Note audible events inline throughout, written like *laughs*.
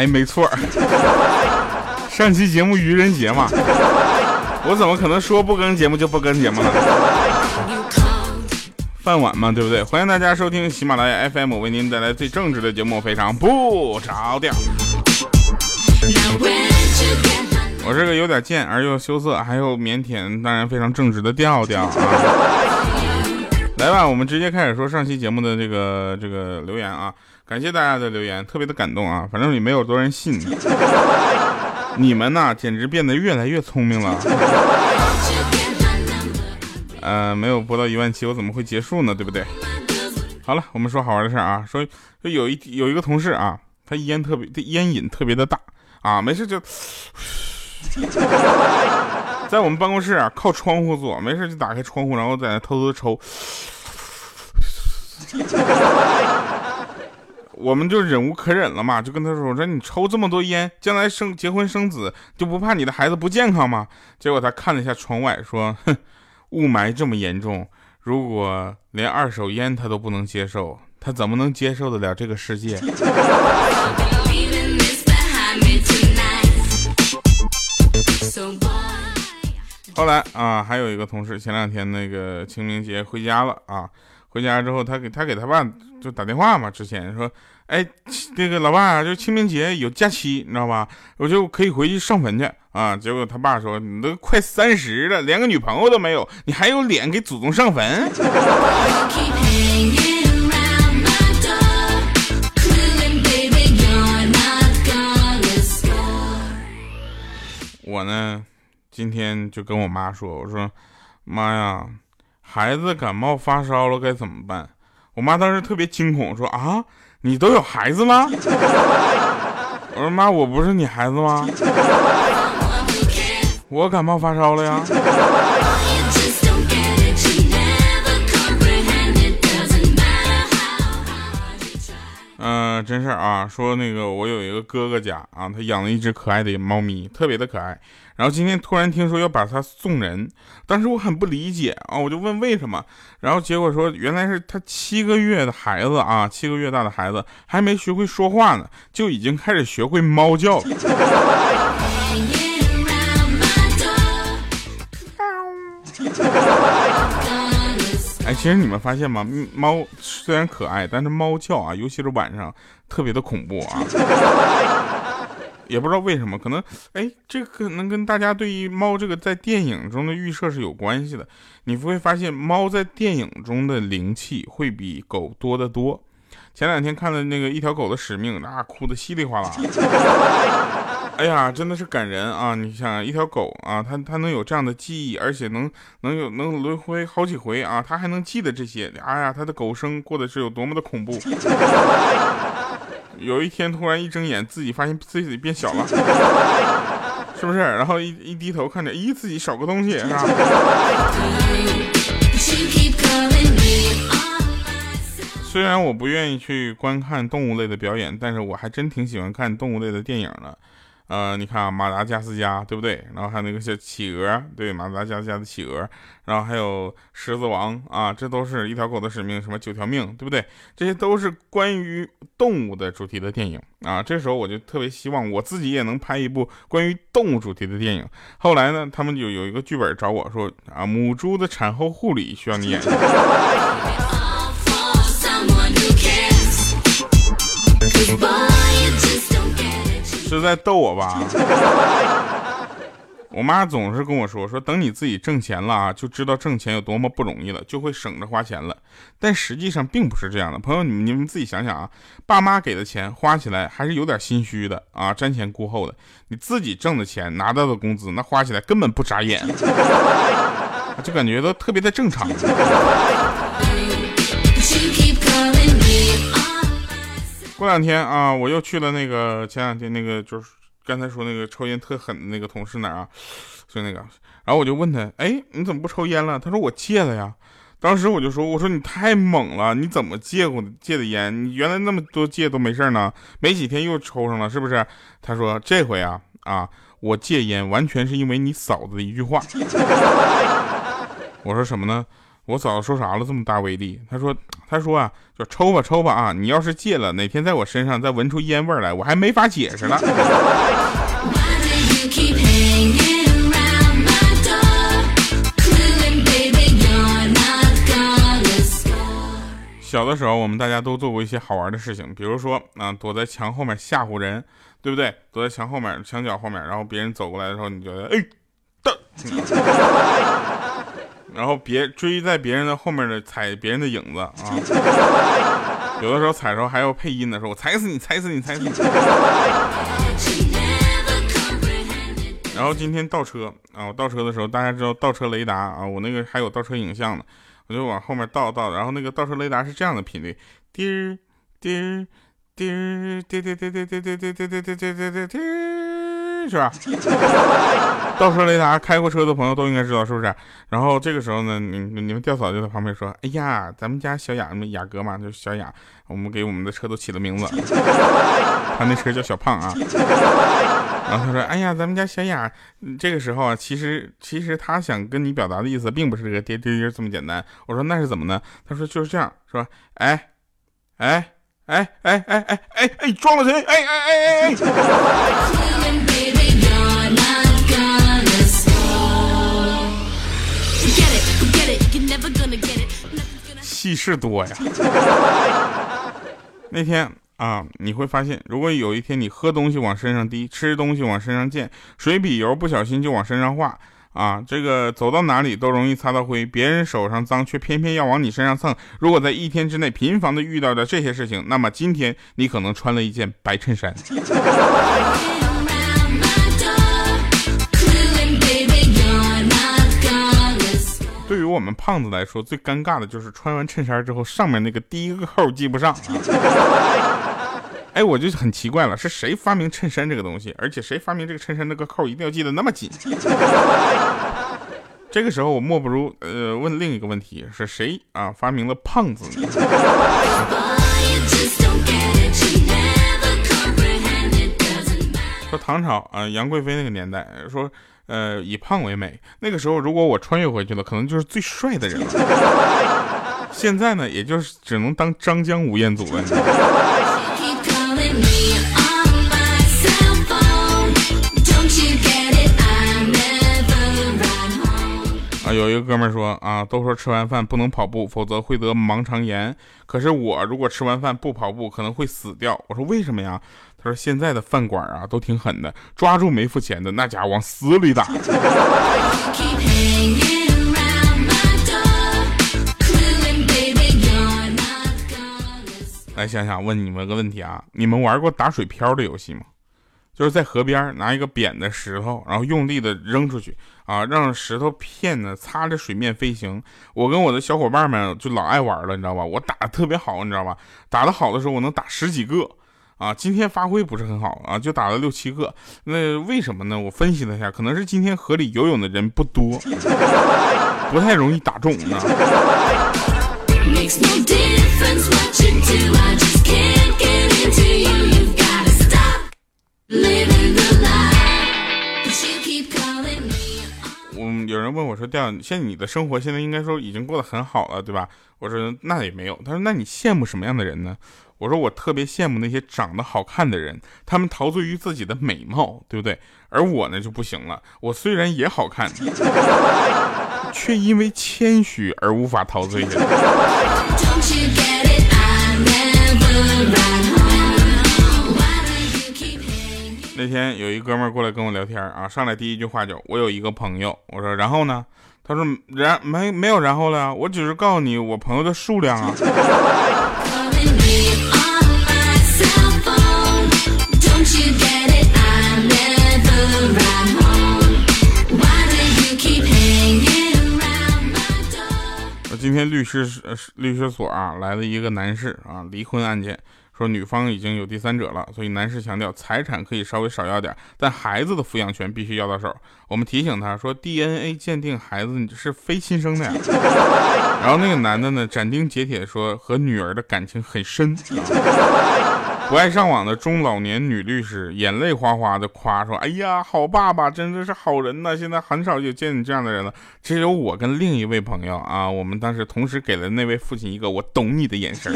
哎，没错，上期节目愚人节嘛，我怎么可能说不更节目就不更节目呢？饭碗嘛，对不对？欢迎大家收听喜马拉雅 FM，为您带来最正直的节目，非常不着调。我这个有点贱而又羞涩，还有腼腆，当然非常正直的调调啊！来吧，我们直接开始说上期节目的这个这个留言啊！感谢大家的留言，特别的感动啊！反正也没有多人信，*laughs* 你们呐，简直变得越来越聪明了。*laughs* 呃，没有播到一万七，我怎么会结束呢？对不对？好了，我们说好玩的事儿啊，说说有一有一个同事啊，他烟特别，烟瘾特别的大啊，没事就。*sighs* 在我们办公室啊，靠窗户坐，没事就打开窗户，然后在那偷偷抽。*laughs* 我们就忍无可忍了嘛，就跟他说：“我说你抽这么多烟，将来生结婚生子，就不怕你的孩子不健康吗？”结果他看了一下窗外，说：*laughs* “哼，雾霾这么严重，如果连二手烟他都不能接受，他怎么能接受得了这个世界？” *laughs* 后来啊，还有一个同事，前两天那个清明节回家了啊，回家之后他给他给他爸就打电话嘛，之前说，哎，那个老爸，就清明节有假期，你知道吧？我就可以回去上坟去啊。结果他爸说，你都快三十了，连个女朋友都没有，你还有脸给祖宗上坟？我呢？今天就跟我妈说，我说妈呀，孩子感冒发烧了该怎么办？我妈当时特别惊恐，说啊，你都有孩子了？*laughs* 我说妈，我不是你孩子吗？*laughs* 我感冒发烧了呀。*laughs* 嗯，真事儿啊，说那个我有一个哥哥家啊，他养了一只可爱的猫咪，特别的可爱。然后今天突然听说要把它送人，当时我很不理解啊，我就问为什么。然后结果说原来是他七个月的孩子啊，七个月大的孩子还没学会说话呢，就已经开始学会猫叫了。*laughs* 哎，其实你们发现吗？猫虽然可爱，但是猫叫啊，尤其是晚上，特别的恐怖啊。也不知道为什么，可能哎，这可能跟大家对于猫这个在电影中的预设是有关系的。你会发现，猫在电影中的灵气会比狗多得多。前两天看的那个《一条狗的使命》，那哭的稀里哗啦。*laughs* 哎呀，真的是感人啊！你想，一条狗啊，它它能有这样的记忆，而且能能有能轮回好几回啊，它还能记得这些。哎呀，它的狗生过的是有多么的恐怖！*laughs* 有一天突然一睁眼，自己发现自己变小了，*laughs* 是不是？然后一一低头看着，咦，自己少个东西，是吧？虽然我不愿意去观看动物类的表演，但是我还真挺喜欢看动物类的电影的。呃，你看啊，马达加斯加，对不对？然后还有那个小企鹅，对，马达加斯加的企鹅，然后还有狮子王啊，这都是一条狗的使命，什么九条命，对不对？这些都是关于动物的主题的电影啊。这时候我就特别希望我自己也能拍一部关于动物主题的电影。后来呢，他们就有一个剧本找我说啊，母猪的产后护理需要你演。是在逗我吧？*laughs* 我妈总是跟我说，说等你自己挣钱了啊，就知道挣钱有多么不容易了，就会省着花钱了。但实际上并不是这样的，朋友，你们你们自己想想啊，爸妈给的钱花起来还是有点心虚的啊，瞻前顾后的。你自己挣的钱拿到的工资，那花起来根本不眨眼，*laughs* 就感觉都特别的正常。过两天啊，我又去了那个前两天那个就是刚才说那个抽烟特狠的那个同事那儿啊，就那个，然后我就问他，哎，你怎么不抽烟了？他说我戒了呀。当时我就说，我说你太猛了，你怎么戒过戒的烟？你原来那么多戒都没事呢，没几天又抽上了，是不是？他说这回啊啊，我戒烟完全是因为你嫂子的一句话。*laughs* 我说什么呢？我嫂子说啥了？这么大威力？他说，他说啊，就抽吧抽吧啊！你要是戒了，哪天在我身上再闻出烟味来，我还没法解释呢。小的时候，我们大家都做过一些好玩的事情，比如说啊，躲在墙后面吓唬人，对不对？躲在墙后面、墙角后面，然后别人走过来的时候，你觉得哎的。然后别追在别人的后面的踩别人的影子啊，*laughs* 有的时候踩的时候还要配音的时候，我踩死你，踩死你，踩死你。然后今天倒车啊，我倒车的时候，大家知道倒车雷达啊，我那个还有倒车影像呢，我就往后面倒倒，然后那个倒车雷达是这样的频率，滴儿滴儿滴儿滴滴滴滴滴滴滴滴滴滴滴滴滴。*laughs* 是吧？倒车雷达开过车的朋友都应该知道，是不是？然后这个时候呢，你你们吊嫂就在旁边说：“哎呀，咱们家小雅，雅阁嘛，就是小雅，我们给我们的车都起了名字，*laughs* 他那车叫小胖啊。*laughs* ”然后他说：“哎呀，咱们家小雅，这个时候啊，其实其实他想跟你表达的意思，并不是这个滴滴滴这么简单。”我说：“那是怎么呢？”他说：“就是这样，说，哎，哎，哎，哎，哎，哎，哎，哎，撞了谁？哎，哎，哎，哎，哎。”戏事多呀！*laughs* 那天啊，你会发现，如果有一天你喝东西往身上滴，吃东西往身上溅，水笔油不小心就往身上画啊，这个走到哪里都容易擦到灰，别人手上脏却偏偏要往你身上蹭。如果在一天之内频繁的遇到的这些事情，那么今天你可能穿了一件白衬衫。*laughs* 我们胖子来说，最尴尬的就是穿完衬衫之后，上面那个第一个扣系不上。哎，我就很奇怪了，是谁发明衬衫这个东西？而且谁发明这个衬衫那个扣一定要系得那么紧？这个时候我莫不如呃问另一个问题：是谁啊发明了胖子？说唐朝啊，杨贵妃那个年代说。呃，以胖为美。那个时候，如果我穿越回去了，可能就是最帅的人了。*laughs* 现在呢，也就是只能当张江吴彦祖了。有一个哥们说啊，都说吃完饭不能跑步，否则会得盲肠炎。可是我如果吃完饭不跑步，可能会死掉。我说为什么呀？他说：“现在的饭馆啊，都挺狠的，抓住没付钱的那家伙往死里打。”来想想，问你们个问题啊，你们玩过打水漂的游戏吗？就是在河边拿一个扁的石头，然后用力的扔出去啊，让石头片呢擦着水面飞行。我跟我的小伙伴们就老爱玩了，你知道吧？我打的特别好，你知道吧？打的好的时候，我能打十几个。啊，今天发挥不是很好啊，就打了六七个。那为什么呢？我分析了一下，可能是今天河里游泳的人不多，不太容易打中呢。嗯，有人问我说：“调，现在你的生活现在应该说已经过得很好了，对吧？”我说：“那也没有。”他说：“那你羡慕什么样的人呢？”我说我特别羡慕那些长得好看的人，他们陶醉于自己的美貌，对不对？而我呢就不行了，我虽然也好看，却因为谦虚而无法陶醉。那天有一哥们过来跟我聊天啊，上来第一句话就我有一个朋友，我说然后呢？他说然没没有然后了，我只是告诉你我朋友的数量啊。今天律师律师所啊来了一个男士啊，离婚案件，说女方已经有第三者了，所以男士强调财产可以稍微少要点，但孩子的抚养权必须要到手。我们提醒他说，DNA 鉴定孩子你是非亲生的呀。*laughs* 然后那个男的呢斩钉截铁说和女儿的感情很深。不爱上网的中老年女律师眼泪哗哗的夸说：“哎呀，好爸爸，真的是好人呐！现在很少有见你这样的人了。”只有我跟另一位朋友啊，我们当时同时给了那位父亲一个“我懂你”的眼神。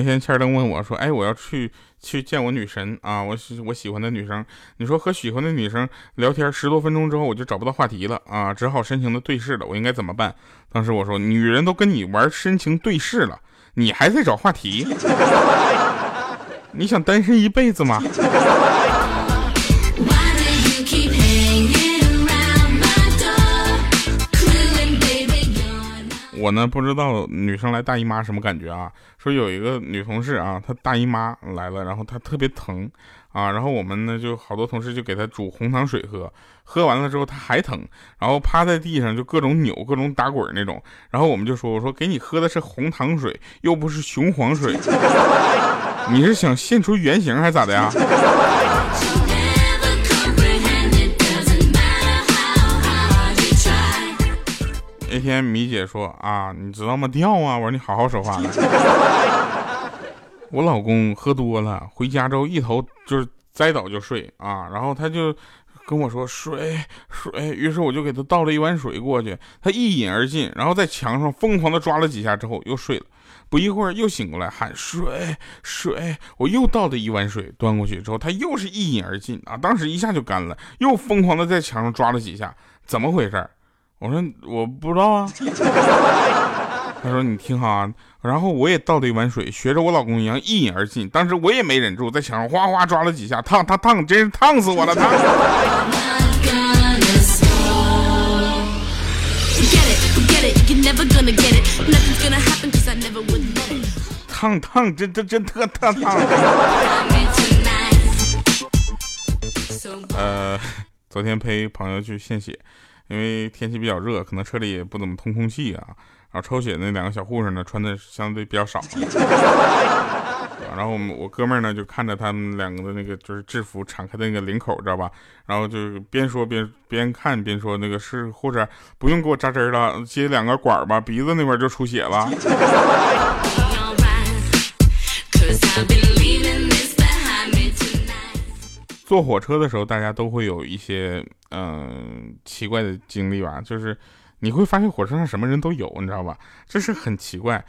那天千灯问我说：“哎，我要去去见我女神啊，我我喜欢的女生。你说和喜欢的女生聊天十多分钟之后，我就找不到话题了啊，只好深情的对视了。我应该怎么办？”当时我说：“女人都跟你玩深情对视了，你还在找话题？*laughs* 你想单身一辈子吗？”我呢不知道女生来大姨妈什么感觉啊？说有一个女同事啊，她大姨妈来了，然后她特别疼啊，然后我们呢就好多同事就给她煮红糖水喝，喝完了之后她还疼，然后趴在地上就各种扭、各种打滚那种，然后我们就说我说给你喝的是红糖水，又不是雄黄水，你是想现出原形还是咋的呀？那天米姐说啊，你知道吗？掉啊！我说你好好说话。*laughs* 我老公喝多了，回家之后一头就是栽倒就睡啊，然后他就跟我说水水，于是我就给他倒了一碗水过去，他一饮而尽，然后在墙上疯狂的抓了几下之后又睡了，不一会儿又醒过来喊水水，我又倒了一碗水端过去之后，他又是一饮而尽啊，当时一下就干了，又疯狂的在墙上抓了几下，怎么回事？我说我不知道啊，*laughs* 他说你听好啊，然后我也倒了一碗水，学着我老公一样一饮而尽。当时我也没忍住，在墙上哗哗抓了几下，烫烫烫，真是烫死我了，烫！烫烫，真真真特特烫。*laughs* 呃，昨天陪朋友去献血。因为天气比较热，可能车里也不怎么通空气啊。然后抽血那两个小护士呢，穿的相对比较少。*laughs* 然后我们我哥们儿呢，就看着他们两个的那个就是制服敞开的那个领口，知道吧？然后就边说边边看边说：“那个是护士，不用给我扎针了，接两个管吧，鼻子那边就出血了。*laughs* ”坐火车的时候，大家都会有一些嗯奇怪的经历吧，就是你会发现火车上什么人都有，你知道吧？这是很奇怪。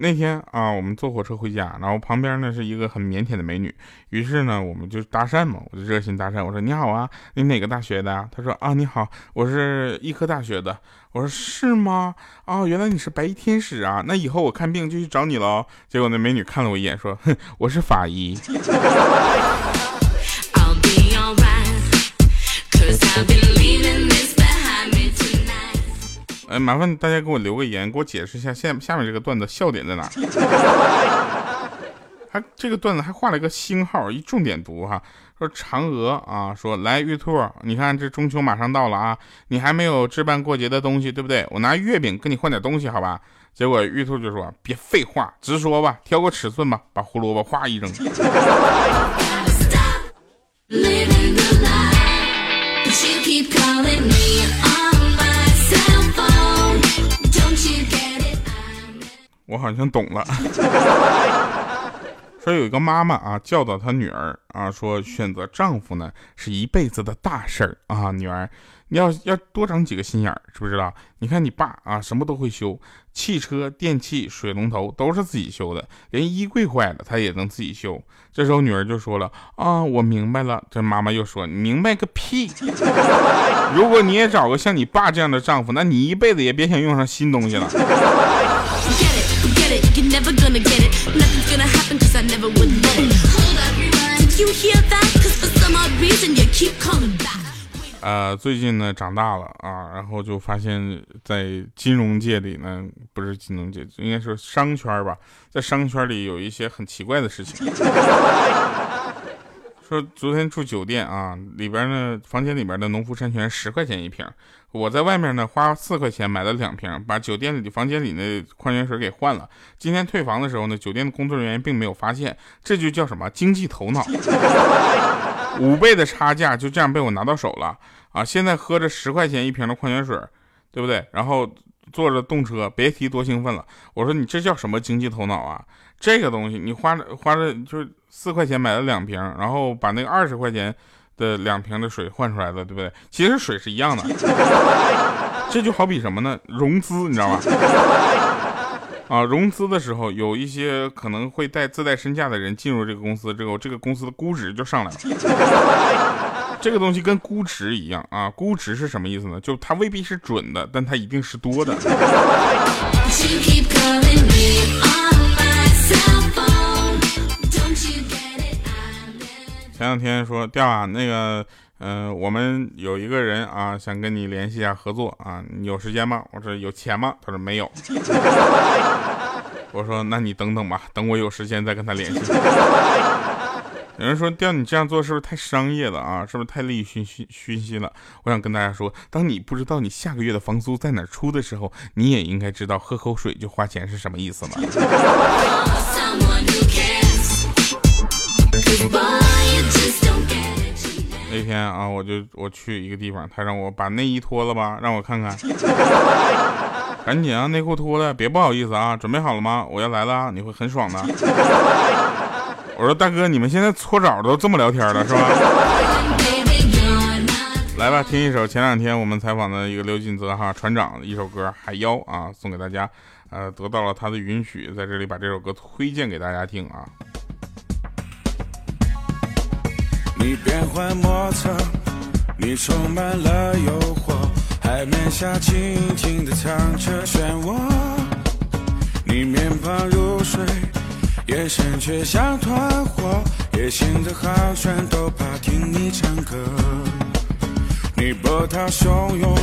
那天啊，我们坐火车回家，然后旁边呢是一个很腼腆的美女，于是呢我们就搭讪嘛，我就热心搭讪，我说你好啊，你哪个大学的？她说啊你好，我是医科大学的。我说是吗？啊，原来你是白衣天使啊，那以后我看病就去找你了。结果那美女看了我一眼，说哼，我是法医。哎，麻烦大家给我留个言，给我解释一下下下面这个段子笑点在哪？*laughs* 还这个段子还画了一个星号，一重点读哈。说嫦娥啊，说来玉兔，你看这中秋马上到了啊，你还没有置办过节的东西，对不对？我拿月饼跟你换点东西，好吧？结果玉兔就说：别废话，直说吧，挑个尺寸吧，把胡萝卜哗一扔。我好像懂了。*laughs* 说有一个妈妈啊，教导她女儿啊，说选择丈夫呢是一辈子的大事儿啊，女儿。你要要多长几个心眼儿，知不知道？你看你爸啊，什么都会修，汽车、电器、水龙头都是自己修的，连衣柜坏了他也能自己修。这时候女儿就说了啊，我明白了。这妈妈又说，你明白个屁！*laughs* 如果你也找个像你爸这样的丈夫，那你一辈子也别想用上新东西了。呃，最近呢长大了啊，然后就发现，在金融界里呢，不是金融界，应该是商圈吧，在商圈里有一些很奇怪的事情。说昨天住酒店啊，里边呢房间里边的农夫山泉十块钱一瓶，我在外面呢花四块钱买了两瓶，把酒店里房间里那矿泉水给换了。今天退房的时候呢，酒店的工作人员并没有发现，这就叫什么经济头脑。*laughs* 五倍的差价就这样被我拿到手了啊！现在喝着十块钱一瓶的矿泉水，对不对？然后坐着动车，别提多兴奋了。我说你这叫什么经济头脑啊？这个东西你花着花了就是四块钱买了两瓶，然后把那个二十块钱的两瓶的水换出来的，对不对？其实水是一样的。*laughs* 这就好比什么呢？融资，你知道吗？啊，融资的时候有一些可能会带自带身价的人进入这个公司，之后这个公司的估值就上来了。*laughs* 这个东西跟估值一样啊，估值是什么意思呢？就它未必是准的，但它一定是多的。*laughs* 前两天说调啊，那个。嗯，我们有一个人啊，想跟你联系一下合作啊，你有时间吗？我说有钱吗？他说没有。*laughs* 我说那你等等吧，等我有时间再跟他联系。*laughs* 有人说调你这样做是不是太商业了啊？是不是太利益熏熏熏心了？我想跟大家说，当你不知道你下个月的房租在哪出的时候，你也应该知道喝口水就花钱是什么意思了。那天啊，我就我去一个地方，他让我把内衣脱了吧，让我看看。*laughs* 赶紧啊，内裤脱了，别不好意思啊，准备好了吗？我要来了，你会很爽的。*laughs* 我说大哥，你们现在搓澡都这么聊天了是吧？来吧，听一首前两天我们采访的一个刘锦泽哈船长的一首歌《海妖》啊，送给大家。呃，得到了他的允许，在这里把这首歌推荐给大家听啊。变幻莫测，你充满了诱惑，海面下静静地藏着漩涡。你面庞如水，眼神却像团火，夜行的航船都怕听你唱歌。你波涛汹涌，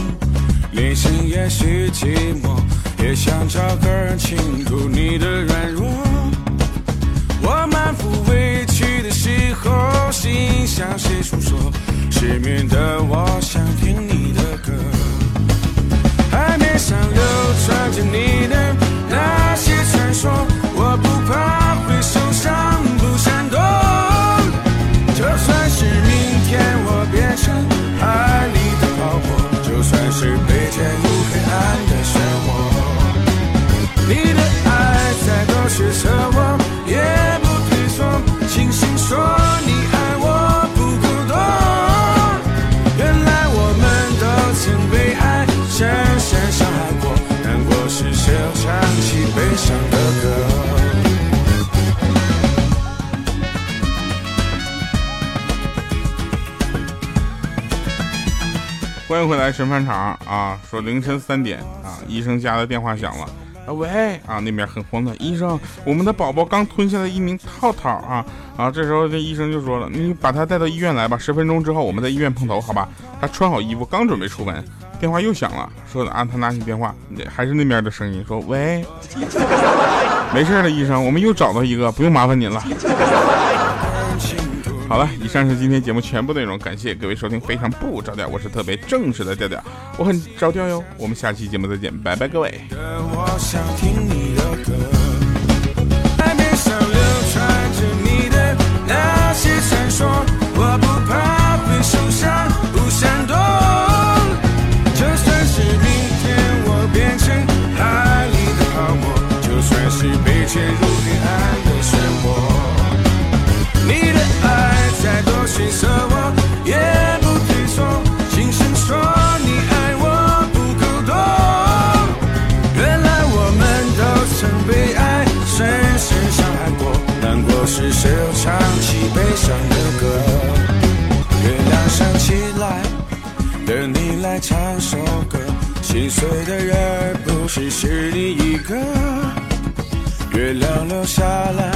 内心也许寂寞，也想找个人倾吐你的软弱。我慢谁诉说？失眠的我想听你的歌。海面上流传着你的迎回来神饭场啊！说凌晨三点啊，医生家的电话响了。啊喂啊，那边很慌乱，医生，我们的宝宝刚吞下了一名套套啊啊！这时候这医生就说了，你把他带到医院来吧，十分钟之后我们在医院碰头，好吧？他穿好衣服，刚准备出门，电话又响了，说啊，他拿起电话，还是那边的声音，说喂，*laughs* 没事的，医生，我们又找到一个，不用麻烦您了。好了，以上是今天节目全部内容，感谢各位收听，非常不着调，我是特别正式的调调，我很着调哟，我们下期节目再见，拜拜，各位。我想听你的歌碎的人不是是你一个，月亮留下来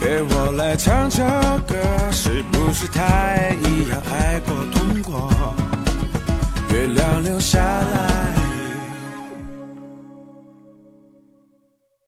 陪我来唱这歌，是不是太一样爱过痛过？月亮留下来。